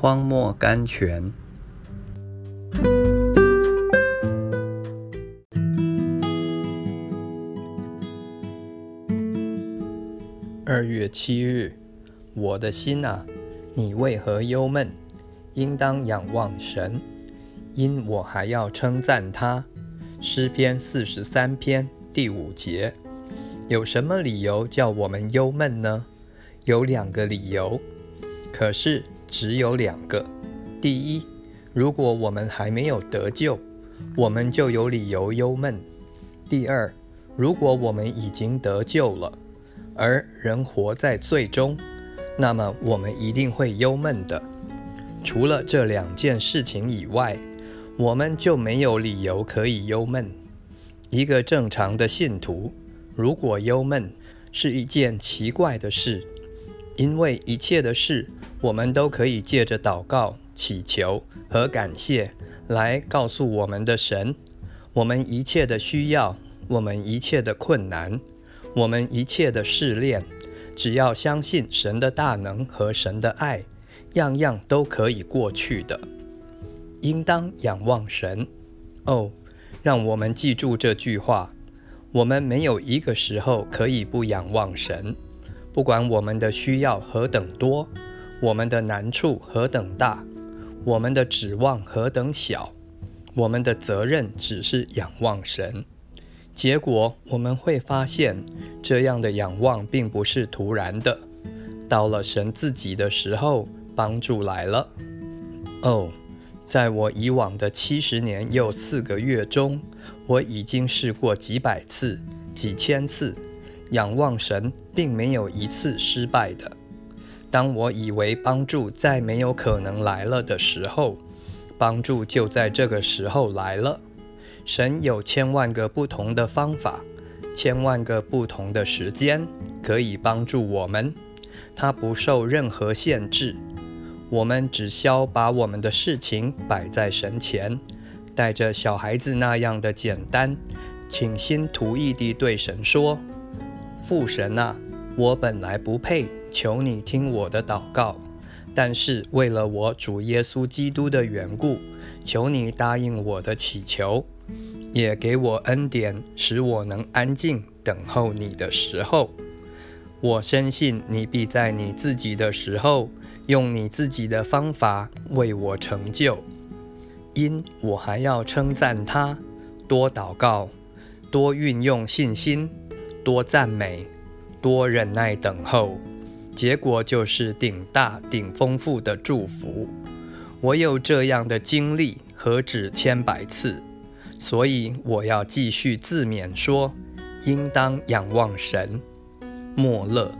荒漠甘泉。二月七日，我的心啊，你为何忧闷？应当仰望神，因我还要称赞他。诗篇四十三篇第五节，有什么理由叫我们忧闷呢？有两个理由，可是。只有两个：第一，如果我们还没有得救，我们就有理由忧闷；第二，如果我们已经得救了，而人活在罪中，那么我们一定会忧闷的。除了这两件事情以外，我们就没有理由可以忧闷。一个正常的信徒，如果忧闷，是一件奇怪的事。因为一切的事，我们都可以借着祷告、祈求和感谢来告诉我们的神，我们一切的需要，我们一切的困难，我们一切的试炼，只要相信神的大能和神的爱，样样都可以过去的。应当仰望神。哦，让我们记住这句话：我们没有一个时候可以不仰望神。不管我们的需要何等多，我们的难处何等大，我们的指望何等小，我们的责任只是仰望神。结果我们会发现，这样的仰望并不是突然的。到了神自己的时候，帮助来了。哦，在我以往的七十年又四个月中，我已经试过几百次、几千次。仰望神，并没有一次失败的。当我以为帮助再没有可能来了的时候，帮助就在这个时候来了。神有千万个不同的方法，千万个不同的时间可以帮助我们。他不受任何限制。我们只需要把我们的事情摆在神前，带着小孩子那样的简单，倾心图意地对神说。父神啊，我本来不配，求你听我的祷告。但是为了我主耶稣基督的缘故，求你答应我的祈求，也给我恩典，使我能安静等候你的时候。我深信你必在你自己的时候，用你自己的方法为我成就。因我还要称赞他，多祷告，多运用信心。多赞美，多忍耐等候，结果就是顶大顶丰富的祝福。我有这样的经历，何止千百次？所以我要继续自勉说，应当仰望神。莫乐。